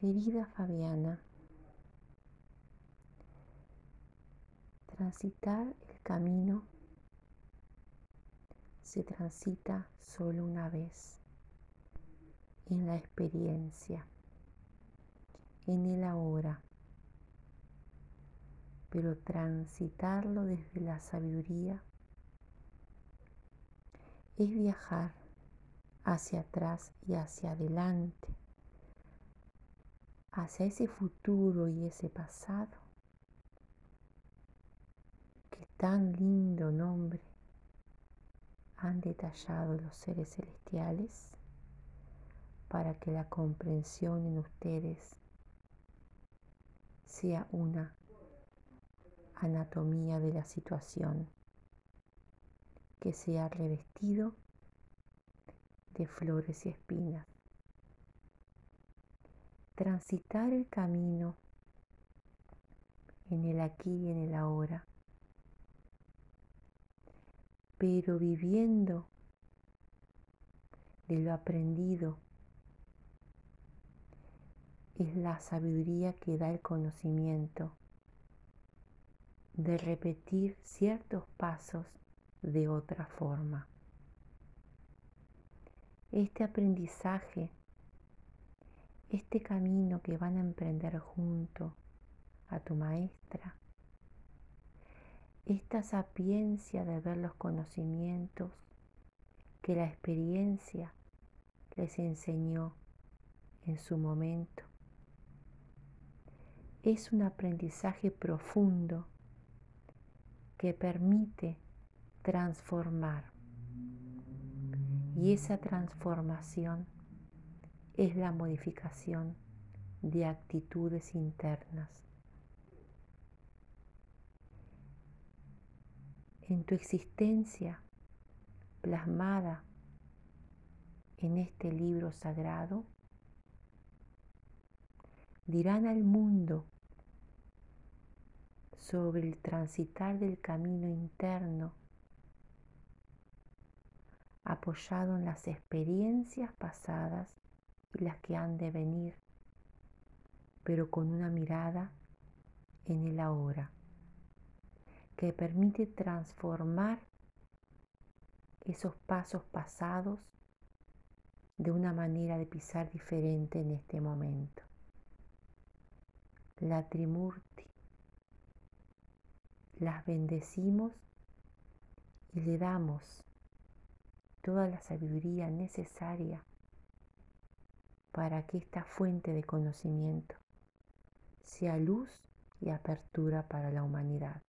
Querida Fabiana, transitar el camino se transita solo una vez en la experiencia, en el ahora, pero transitarlo desde la sabiduría es viajar hacia atrás y hacia adelante, hacia ese futuro y ese pasado. Que tan lindo nombre han detallado los seres celestiales para que la comprensión en ustedes sea una anatomía de la situación que sea revestido de flores y espinas. Transitar el camino en el aquí y en el ahora, pero viviendo de lo aprendido es la sabiduría que da el conocimiento de repetir ciertos pasos de otra forma. Este aprendizaje, este camino que van a emprender junto a tu maestra, esta sapiencia de ver los conocimientos que la experiencia les enseñó en su momento. Es un aprendizaje profundo que permite transformar. Y esa transformación es la modificación de actitudes internas. En tu existencia plasmada en este libro sagrado, dirán al mundo sobre el transitar del camino interno apoyado en las experiencias pasadas y las que han de venir, pero con una mirada en el ahora, que permite transformar esos pasos pasados de una manera de pisar diferente en este momento. La Trimurti las bendecimos y le damos toda la sabiduría necesaria para que esta fuente de conocimiento sea luz y apertura para la humanidad.